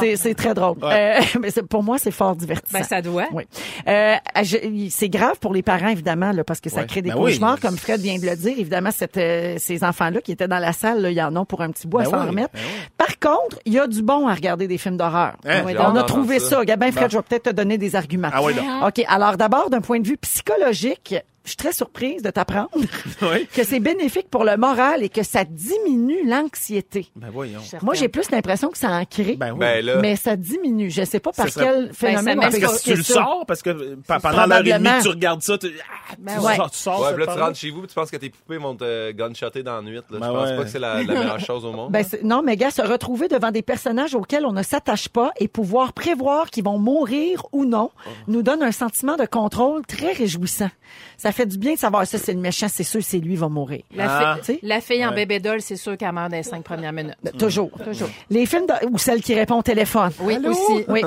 [SPEAKER 2] C'est, c'est très drôle. Euh, mais c'est- pour moi, c'est fort divertissant.
[SPEAKER 4] Ben, ça doit.
[SPEAKER 2] Oui. Euh, je- c'est grave pour les parents, évidemment, là, parce que ça
[SPEAKER 5] Ouais.
[SPEAKER 2] crée des
[SPEAKER 3] Ben oui.
[SPEAKER 2] cauchemars, comme Fred vient de le dire. Évidemment, cette, euh, ces enfants-là qui étaient dans la salle, là, ils en ont pour un petit bout à
[SPEAKER 3] Ben
[SPEAKER 2] s'en
[SPEAKER 3] oui,
[SPEAKER 2] remettre.
[SPEAKER 3] ben.
[SPEAKER 2] Par contre, il y a du bon à regarder des films d'horreur.
[SPEAKER 3] Hein?
[SPEAKER 2] On a
[SPEAKER 5] d'entendre
[SPEAKER 2] trouvé
[SPEAKER 5] ça.
[SPEAKER 2] ça. Gabin, Fred, je vais peut-être te donner des arguments.
[SPEAKER 3] Ah oui, donc.
[SPEAKER 2] OK. Alors, d'abord, d'un point de vue psychologique, je suis très surprise de t'apprendre
[SPEAKER 3] Oui.
[SPEAKER 2] que c'est bénéfique pour le moral et que ça diminue l'anxiété.
[SPEAKER 3] Ben voyons.
[SPEAKER 2] Moi, j'ai plus l'impression que ça en crée.
[SPEAKER 3] Ben oui.
[SPEAKER 5] Ben là,
[SPEAKER 2] Mais ça diminue. Je sais pas par
[SPEAKER 3] Ça serait-
[SPEAKER 2] quel phénomène peut
[SPEAKER 4] met-
[SPEAKER 3] Parce que tu le sors, parce que euh, pa- pendant l'heure et demie tu regardes ça, tu, ah,
[SPEAKER 4] Ben
[SPEAKER 3] tu
[SPEAKER 4] ouais.
[SPEAKER 3] sors, tu sors
[SPEAKER 5] ouais, là, tu rentres chez vous puis tu penses que tes poupées vont te gunshotter dans la nuit. Là.
[SPEAKER 3] Ben
[SPEAKER 5] je pense
[SPEAKER 3] ouais.
[SPEAKER 5] pas que c'est la, la meilleure chose au monde.
[SPEAKER 2] Ben, non, mais gars, se retrouver devant des personnages auxquels on ne s'attache pas et pouvoir prévoir qu'ils vont mourir ou non nous donne un sentiment de contrôle très réjouissant. Ça fait du bien de savoir ça, c'est le méchant, c'est sûr, c'est lui, il va mourir.
[SPEAKER 4] La,
[SPEAKER 3] Ah.
[SPEAKER 4] fi- la fille en
[SPEAKER 3] Ouais.
[SPEAKER 4] bébé doll, c'est sûr qu'elle meurt dans les cinq premières minutes.
[SPEAKER 2] Euh, Toujours.
[SPEAKER 4] Toujours.
[SPEAKER 2] Les films de- ou celle qui répond au téléphone.
[SPEAKER 4] Oui, aussi.
[SPEAKER 2] Oui.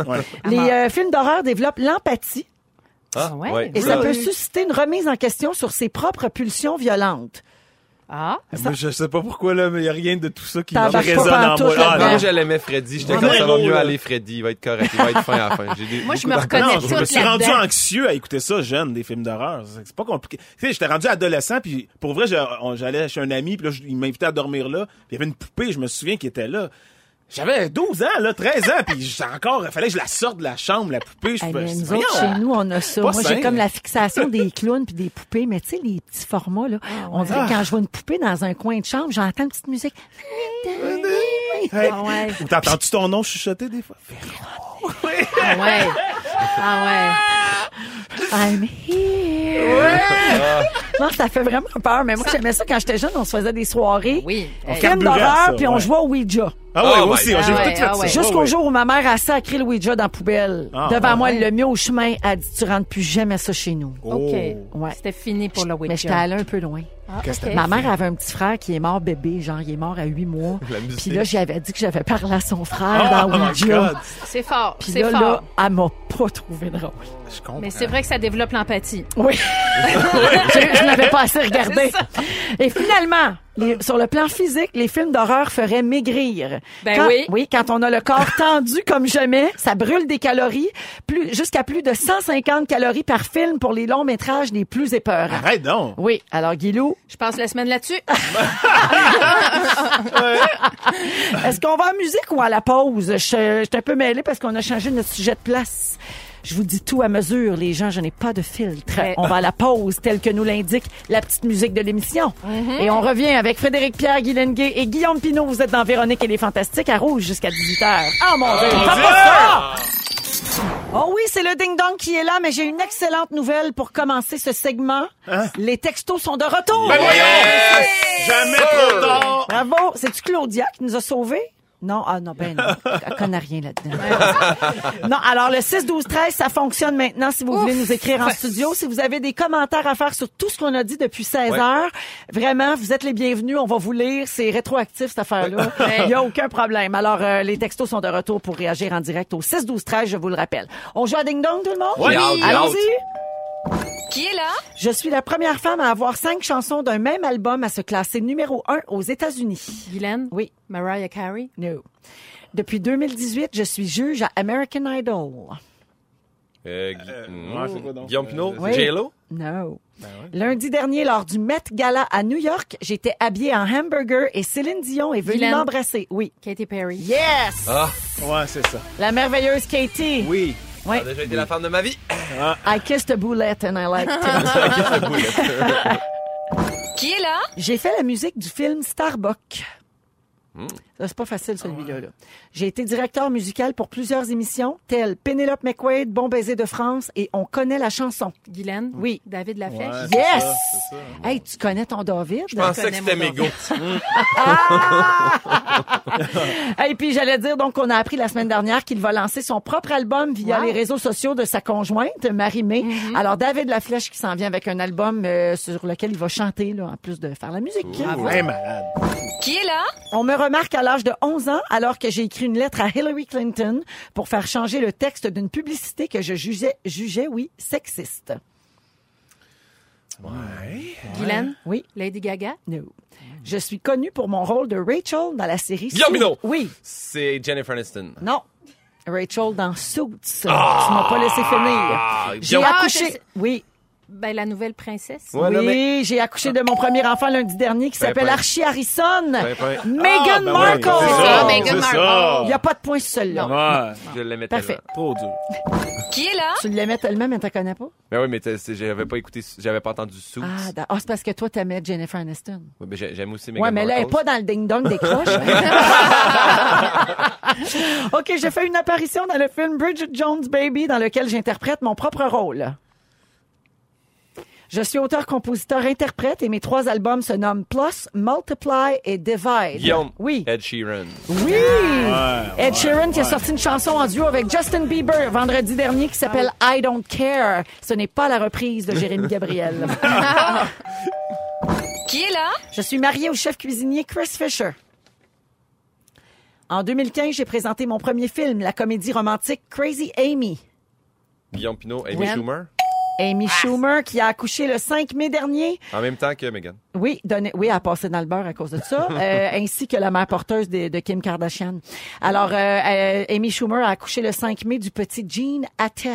[SPEAKER 2] Les euh, films d'horreur développent l'empathie
[SPEAKER 5] Ah,
[SPEAKER 4] ouais.
[SPEAKER 2] et ça peut susciter une remise en question sur ses propres pulsions violentes.
[SPEAKER 4] Ah,
[SPEAKER 3] Moi, je sais pas pourquoi, là, mais il n'y a rien de tout ça qui
[SPEAKER 2] pas
[SPEAKER 3] résonne en moi. Ah, non.
[SPEAKER 5] Je l'aimais Freddy. J'étais
[SPEAKER 3] Ouais.
[SPEAKER 5] comme ça va mieux aller Freddy. Il va être correct. Il va être fin à la fin. Des-
[SPEAKER 4] Moi, je me reconnais
[SPEAKER 3] Non, je me suis rendu anxieux à écouter ça jeune, des films d'horreur. C'est pas compliqué. Tu sais, j'étais rendu adolescent, puis pour vrai, j'allais chez un ami, puis là, il m'invitait à dormir là. Puis il y avait une poupée, je me souviens, qui était là. J'avais 12 ans, là, 13 ans, puis j'ai encore, il fallait que je la sorte de la chambre, la poupée. Je
[SPEAKER 2] Hey,
[SPEAKER 3] fais,
[SPEAKER 2] mais nous autres, chez nous, on a ça.
[SPEAKER 3] Pas
[SPEAKER 2] Moi, j'ai comme la fixation des clowns puis des poupées, mais tu sais, les petits formats, là. On dirait que quand je vois une poupée dans un coin de chambre, j'entends une petite musique.
[SPEAKER 3] Hey.
[SPEAKER 4] ah ouais.
[SPEAKER 3] Ou T'entends-tu ton nom chuchoter des fois?
[SPEAKER 4] Ah ouais. Ah
[SPEAKER 2] I'm here. Non, ça fait vraiment peur. Mais moi, j'aimais ça quand j'étais jeune. On se faisait des soirées.
[SPEAKER 4] ouais. Oui.
[SPEAKER 3] On
[SPEAKER 2] Film d'horreur, puis on
[SPEAKER 3] ouais.
[SPEAKER 2] jouait au Ouija.
[SPEAKER 3] Ah ouais,
[SPEAKER 5] Oh
[SPEAKER 3] moi aussi, tout
[SPEAKER 4] Ah
[SPEAKER 3] ça.
[SPEAKER 4] ouais.
[SPEAKER 2] Jusqu'au
[SPEAKER 3] Ouais, ouais.
[SPEAKER 2] jour où ma mère a sacré le Ouija dans la poubelle.
[SPEAKER 3] Ah,
[SPEAKER 2] Devant moi,
[SPEAKER 4] ouais.
[SPEAKER 2] elle l'a mis au chemin. Elle a dit, tu rentres plus jamais ça chez nous.
[SPEAKER 3] Oh.
[SPEAKER 4] OK.
[SPEAKER 2] Ouais.
[SPEAKER 4] C'était fini pour le
[SPEAKER 2] Mais
[SPEAKER 4] Witcher.
[SPEAKER 2] j'étais allée un peu loin.
[SPEAKER 4] Ah.
[SPEAKER 2] Ma mère avait un petit frère qui est mort bébé, genre il est mort à huit mois. Puis là, j'avais dit que j'avais parlé à son frère
[SPEAKER 3] Oh
[SPEAKER 2] dans Ouija.
[SPEAKER 4] C'est fort.
[SPEAKER 2] Puis
[SPEAKER 4] C'est
[SPEAKER 2] là,
[SPEAKER 4] fort.
[SPEAKER 2] là, elle m'a pas trouvé drôle.
[SPEAKER 3] Je comprends.
[SPEAKER 4] Mais c'est vrai que ça développe l'empathie.
[SPEAKER 2] Oui. je je n'avais pas assez regardé. Et finalement, les- sur le plan physique, les films d'horreur feraient maigrir.
[SPEAKER 4] Ben
[SPEAKER 2] Quand-
[SPEAKER 4] oui.
[SPEAKER 2] Oui, quand on a le corps tendu comme jamais, ça brûle des calories, plus jusqu'à plus de 150 calories par film pour les longs métrages les plus épeurants.
[SPEAKER 3] Arrête donc.
[SPEAKER 2] Oui, alors Guilou,
[SPEAKER 4] Je passe la semaine là-dessus.
[SPEAKER 2] est-ce qu'on va en musique ou à la pause? Je, je suis un peu mêlée parce qu'on a changé notre sujet de place. Je vous dis tout à mesure, les gens, je n'ai pas de filtre.
[SPEAKER 4] Ouais.
[SPEAKER 2] On va à la pause, telle que nous l'indique la petite musique de l'émission. Et on revient avec Frédéric Pierre, Guy Lenguet et Guillaume Pinot. Vous êtes dans Véronique et les Fantastiques à Rouge jusqu'à 18h. Oh mon Dieu! Pas ça! Oh oui, c'est le ding-dong qui est là, mais j'ai une excellente nouvelle pour commencer ce segment. Les textos sont de retour!
[SPEAKER 3] Ben voyons! Jamais trop tard!
[SPEAKER 2] Bravo! C'est-tu Claudia qui nous a sauvés? Non, ah non, ben non. Elle connaît rien là-dedans. non, alors le 6, 12, 13, ça fonctionne maintenant si vous voulez nous écrire en studio. Si vous avez des commentaires à faire sur tout ce qu'on a dit depuis 16
[SPEAKER 5] Ouais.
[SPEAKER 2] heures, vraiment, vous êtes les bienvenus. On va vous lire. C'est rétroactif, cette affaire-là. Il n'y a aucun problème. Alors, euh, les textos sont de retour pour réagir en direct au 6, 12, 13, je vous le rappelle. On joue à Ding Dong, tout le monde?
[SPEAKER 3] Oui.
[SPEAKER 2] Allons-y.
[SPEAKER 7] Qui est là?
[SPEAKER 2] Je suis la première femme à avoir cinq chansons d'un même album à se classer numéro un aux États-Unis.
[SPEAKER 4] Guylaine?
[SPEAKER 2] Oui.
[SPEAKER 4] Mariah Carey?
[SPEAKER 2] No. Depuis 2018, je suis juge à American Idol.
[SPEAKER 5] Euh,
[SPEAKER 3] Euh,
[SPEAKER 5] hmm.
[SPEAKER 3] ouais, c'est quoi donc?
[SPEAKER 5] Guillaume Pinot?
[SPEAKER 2] Oui.
[SPEAKER 5] J-Lo?
[SPEAKER 2] No. Lundi dernier, lors du Met Gala à New York, j'étais habillée en hamburger et Céline Dion est venue
[SPEAKER 4] Guylaine.
[SPEAKER 2] m'embrasser. Oui.
[SPEAKER 4] Katy Perry?
[SPEAKER 2] Yes!
[SPEAKER 5] Ah,
[SPEAKER 3] Ouais, c'est ça.
[SPEAKER 2] La merveilleuse Katie.
[SPEAKER 3] Oui.
[SPEAKER 2] Oui.
[SPEAKER 5] ça a déjà été la femme de ma vie.
[SPEAKER 2] I kissed a bullet and I liked it.
[SPEAKER 7] Qui est là?
[SPEAKER 2] J'ai fait la musique du film Starbuck. Ça, C'est pas facile, celui-là. là. J'ai été directeur musical pour plusieurs émissions, telles Pénélope McQuaid, Bon baiser de France et On connaît la chanson.
[SPEAKER 4] Guylaine?
[SPEAKER 2] Oui.
[SPEAKER 4] David Lafèche?
[SPEAKER 3] Ouais,
[SPEAKER 2] Yes!
[SPEAKER 3] ça, c'est ça.
[SPEAKER 2] Hey, tu connais ton David?
[SPEAKER 5] Je pensais que c'était mégo.
[SPEAKER 2] Et puis j'allais dire donc qu'on a appris la semaine dernière qu'il va lancer son propre album via
[SPEAKER 4] Wow.
[SPEAKER 2] les réseaux sociaux de sa conjointe Marie-Mé. Alors David Laflèche qui s'en vient avec un album euh, sur lequel il va chanter là, en plus de faire la musique.
[SPEAKER 3] Ouais, malade.
[SPEAKER 7] Qui est là?
[SPEAKER 2] On me remarque à l'âge de 11 ans alors que j'ai écrit une lettre à Hillary Clinton pour faire changer le texte d'une publicité que je jugeais jugeais oui sexiste.
[SPEAKER 4] Guylaine?
[SPEAKER 2] Oui.
[SPEAKER 4] Lady Gaga?
[SPEAKER 2] No. Je suis connue pour mon rôle de Rachel dans la série.
[SPEAKER 5] Pinot.
[SPEAKER 2] Oui.
[SPEAKER 5] C'est Jennifer Aniston.
[SPEAKER 2] Non. Rachel dans Suits. Tu m'as pas laissé finir. J'ai
[SPEAKER 4] Ah,
[SPEAKER 2] accouché.
[SPEAKER 4] je sais.
[SPEAKER 2] Oui.
[SPEAKER 4] Ben, la nouvelle princesse?
[SPEAKER 5] Ouais,
[SPEAKER 2] oui,
[SPEAKER 5] mais-
[SPEAKER 2] j'ai accouché de mon premier enfant lundi dernier qui
[SPEAKER 5] Ben,
[SPEAKER 2] s'appelle
[SPEAKER 5] ben.
[SPEAKER 2] Archie Harrison.
[SPEAKER 5] Ben, ben.
[SPEAKER 2] Meghan
[SPEAKER 3] Ah, ben
[SPEAKER 2] Markle.
[SPEAKER 3] oui,
[SPEAKER 7] ça,
[SPEAKER 3] ça,
[SPEAKER 7] Meghan Markle.
[SPEAKER 2] Il n'y a pas de point sur celui-là.
[SPEAKER 3] Ouais.
[SPEAKER 5] Je l'aimais
[SPEAKER 2] Parfait.
[SPEAKER 5] tellement.
[SPEAKER 3] Trop dur.
[SPEAKER 7] Qui est là?
[SPEAKER 2] Tu l'aimais tellement, mais tu ne connais pas?
[SPEAKER 5] Ben oui, mais j'avais pas écouté, j'avais pas entendu Suits.
[SPEAKER 2] Ah, da- ah, c'est parce que toi, t'aimais Jennifer Aniston.
[SPEAKER 5] Ouais, ben, j'ai- j'aime aussi Meghan
[SPEAKER 2] Ouais, mais là, elle n'est
[SPEAKER 5] Markle.
[SPEAKER 2] pas dans le ding-dong des croches. OK, j'ai fait une apparition dans le film Bridget Jones Baby, dans lequel j'interprète mon propre rôle. Je suis auteur, compositeur, interprète et mes trois albums se nomment Plus, Multiply et Divide.
[SPEAKER 5] Guillaume.
[SPEAKER 2] Oui.
[SPEAKER 5] Ed Sheeran.
[SPEAKER 2] Oui! Ed Sheeran qui a sorti une chanson en duo avec Justin Bieber vendredi dernier qui s'appelle I Don't Care. Ce n'est pas la reprise de Jérémy Gabriel.
[SPEAKER 7] Qui est là?
[SPEAKER 2] Je suis mariée au chef cuisinier Chris Fisher. En 2015, j'ai présenté mon premier film, la comédie romantique Crazy Amy.
[SPEAKER 5] Guillaume Pinot, Amy. Schumer.
[SPEAKER 2] Amy Schumer qui a accouché le 5 mai dernier.
[SPEAKER 5] En même temps que Meghan.
[SPEAKER 2] Oui, donné, oui, elle a passé dans le beurre à cause de ça, euh, ainsi que la mère porteuse de, de Kim Kardashian. Alors, euh, euh, Amy Schumer a accouché le 5 mai du petit Gene Attell.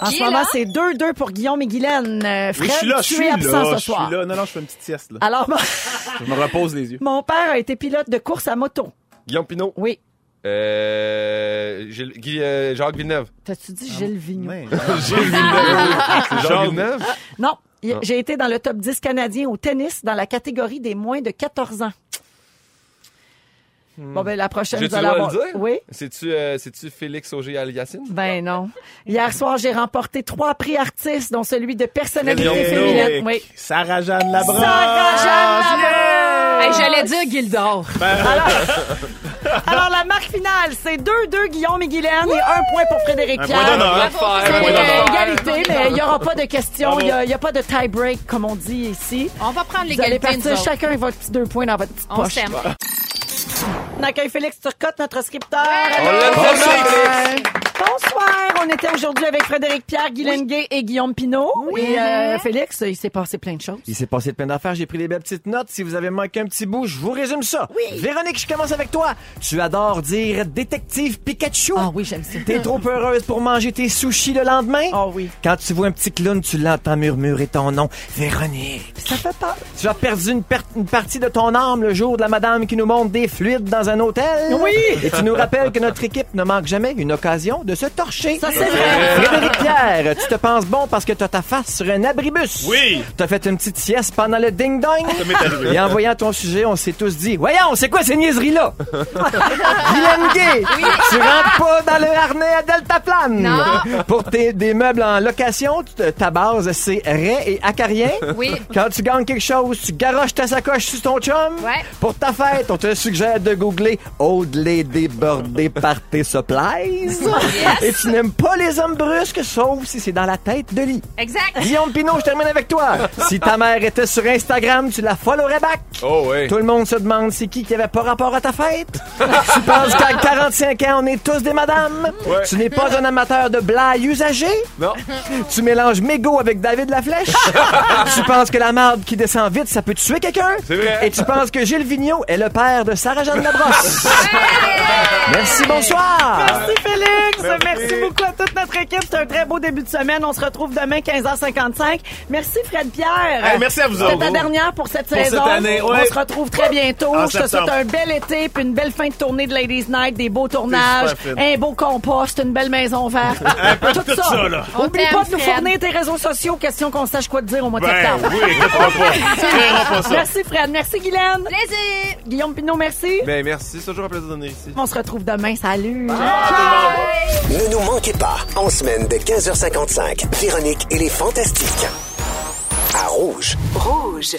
[SPEAKER 2] En ce moment, c'est 2-2 pour Guillaume et Guylaine. Euh, Fred,
[SPEAKER 3] Oui, je suis là, je suis
[SPEAKER 2] es
[SPEAKER 3] là.
[SPEAKER 2] absent
[SPEAKER 3] Je
[SPEAKER 2] ce
[SPEAKER 3] suis
[SPEAKER 2] soir.
[SPEAKER 3] là. Non, non, je fais une petite sieste, là.
[SPEAKER 2] Alors,
[SPEAKER 3] Je me repose les yeux.
[SPEAKER 2] mon père a été pilote de course à moto.
[SPEAKER 5] Guillaume Pinot.
[SPEAKER 2] Oui.
[SPEAKER 5] Euh, Gilles- Guy- euh, Jacques Villeneuve.
[SPEAKER 2] T'as-tu dit Gilles Vigneault?
[SPEAKER 3] Ouais.
[SPEAKER 5] Gilles Villeneuve. C'est Jacques Villeneuve.
[SPEAKER 2] Non.
[SPEAKER 5] Ah.
[SPEAKER 2] J'ai été dans le top 10 canadien au tennis dans la catégorie des moins de 14 ans. Bon, ben, la prochaine,
[SPEAKER 5] J'ai-tu
[SPEAKER 2] vous
[SPEAKER 5] le
[SPEAKER 2] allez
[SPEAKER 5] droit de
[SPEAKER 2] avoir...
[SPEAKER 5] le dire?
[SPEAKER 2] Oui.
[SPEAKER 5] C'est-tu, euh, c'est-tu Félix Auger-Aliassine?
[SPEAKER 2] Ben non. Hier soir, j'ai remporté trois prix artistes, dont celui de personnalité
[SPEAKER 5] Très bien.
[SPEAKER 2] féminine. Oui.
[SPEAKER 3] Sarah-Jeanne Labrosse.
[SPEAKER 2] Sarah-Jeanne Labrosse!
[SPEAKER 4] Hey, J'allais dire Gildor.
[SPEAKER 2] Alors, la marque finale, c'est 2-2 Guillaume et Guylaine et un point pour Frédéric
[SPEAKER 3] Un
[SPEAKER 2] Pierre.
[SPEAKER 3] point d'honneur.
[SPEAKER 2] C'est
[SPEAKER 3] Un point
[SPEAKER 2] euh,
[SPEAKER 3] d'honneur.
[SPEAKER 2] égalité, mais il n'y aura pas de questions.
[SPEAKER 3] Bravo.
[SPEAKER 2] Il n'y a, il y a pas de tie-break, comme on dit ici.
[SPEAKER 4] On va prendre
[SPEAKER 2] Vous allez
[SPEAKER 4] l'égalité, nous
[SPEAKER 2] partir
[SPEAKER 4] autres.
[SPEAKER 2] chacun avec votre petit deux points dans votre petite
[SPEAKER 4] On
[SPEAKER 2] poche.
[SPEAKER 4] s'aime.
[SPEAKER 2] On accueille Félix Turcotte, notre scripteur.
[SPEAKER 5] On l'aime tellement,
[SPEAKER 2] Bonsoir. On était aujourd'hui avec Frédéric Pierre, Guy Lenguet et Guillaume Pinot. Et euh, Félix, il s'est passé plein de choses.
[SPEAKER 8] Il s'est passé plein d'affaires, j'ai pris des belles petites notes. Si vous avez manqué un petit bout, je vous résume ça. Oui. Véronique, je commence avec toi. Tu adores dire détective Pikachu.
[SPEAKER 2] Ah oui, j'aime ça.
[SPEAKER 8] T'es trop heureuse pour manger tes sushis le lendemain?
[SPEAKER 2] Ah oui.
[SPEAKER 8] Quand tu vois un petit clown, tu l'entends murmurer ton nom. Véronique.
[SPEAKER 2] Ça fait peur.
[SPEAKER 8] Tu as perdu une, per- une partie de ton âme le jour de la madame qui nous montre des fluides dans un hôtel.
[SPEAKER 2] Oui.
[SPEAKER 8] Et tu nous rappelles que notre équipe ne manque jamais une occasion de se torcher.
[SPEAKER 2] Ça, c'est vrai.
[SPEAKER 8] Frédéric Pierre, tu te penses bon parce que t'as ta face sur un abribus.
[SPEAKER 3] Oui.
[SPEAKER 8] T'as fait une petite sieste pendant le ding-dong.
[SPEAKER 3] Ça m'est arrivé.
[SPEAKER 8] Et en voyant ton sujet, on s'est tous dit, voyons, c'est quoi ces niaiseries-là? Guylaine Gay, tu rentres pas dans le harnais à Deltaplane.
[SPEAKER 4] Non.
[SPEAKER 8] Pour tes, des meubles en location, tu- ta base, c'est Ray et Acarien.
[SPEAKER 4] Oui.
[SPEAKER 8] Quand tu gagnes quelque chose, tu garoches ta sacoche sur ton chum.
[SPEAKER 4] Ouais.
[SPEAKER 8] Pour ta fête, on te suggère de googler Old Lady Birthday Party Supplies. Et tu n'aimes pas les hommes brusques, sauf si c'est dans la tête de lit.
[SPEAKER 4] Exact.
[SPEAKER 8] Guillaume Pinot, je termine avec toi. Si ta mère était sur Instagram, tu la followerais back.
[SPEAKER 5] Oh, oui.
[SPEAKER 8] Tout le monde se demande c'est qui qui avait pas rapport à ta fête. tu penses qu'à 45 ans, on est tous des madames?
[SPEAKER 5] Ouais.
[SPEAKER 8] Tu n'es pas un amateur de blagues usagées.
[SPEAKER 5] Non.
[SPEAKER 8] Tu mélanges mégot avec David Laflèche? tu penses que la marde qui descend vite, ça peut tuer quelqu'un?
[SPEAKER 5] C'est vrai.
[SPEAKER 8] Et tu penses que Gilles Vigneault est le père de Sarah-Jeanne Labrosse? Merci, bonsoir.
[SPEAKER 2] Merci Félix. Merci.
[SPEAKER 5] Merci.
[SPEAKER 2] beaucoup à toute notre équipe. C'est un très beau début de semaine. On se retrouve demain 15h55. Merci Fred Pierre.
[SPEAKER 3] Hey, merci à vous
[SPEAKER 2] C'était ta dernière pour cette
[SPEAKER 3] Pour
[SPEAKER 2] saison.
[SPEAKER 3] cette année, ouais.
[SPEAKER 2] On se retrouve très bientôt.
[SPEAKER 3] En
[SPEAKER 2] Je te souhaite un bel été puis une belle fin de tournée de Ladies Night, des beaux tournages, un beau compost, une belle maison verte.
[SPEAKER 3] Un peu tout ça, là.
[SPEAKER 4] On
[SPEAKER 2] Oublie pas de nous fournir tes réseaux sociaux, question qu'on sache quoi te dire au mois de
[SPEAKER 3] Ben
[SPEAKER 2] septembre.
[SPEAKER 3] oui, pas. Pas ça.
[SPEAKER 2] Merci Fred, merci Guylaine.
[SPEAKER 4] Plaisir.
[SPEAKER 2] Guillaume Pinot, merci.
[SPEAKER 5] Ben, merci. C'est toujours un plaisir de venir ici.
[SPEAKER 2] On se retrouve demain. Salut.
[SPEAKER 1] Ne nous manquez pas, en semaine de 15h55, Véronique et les Fantastiques. À Rouge.
[SPEAKER 7] Rouge.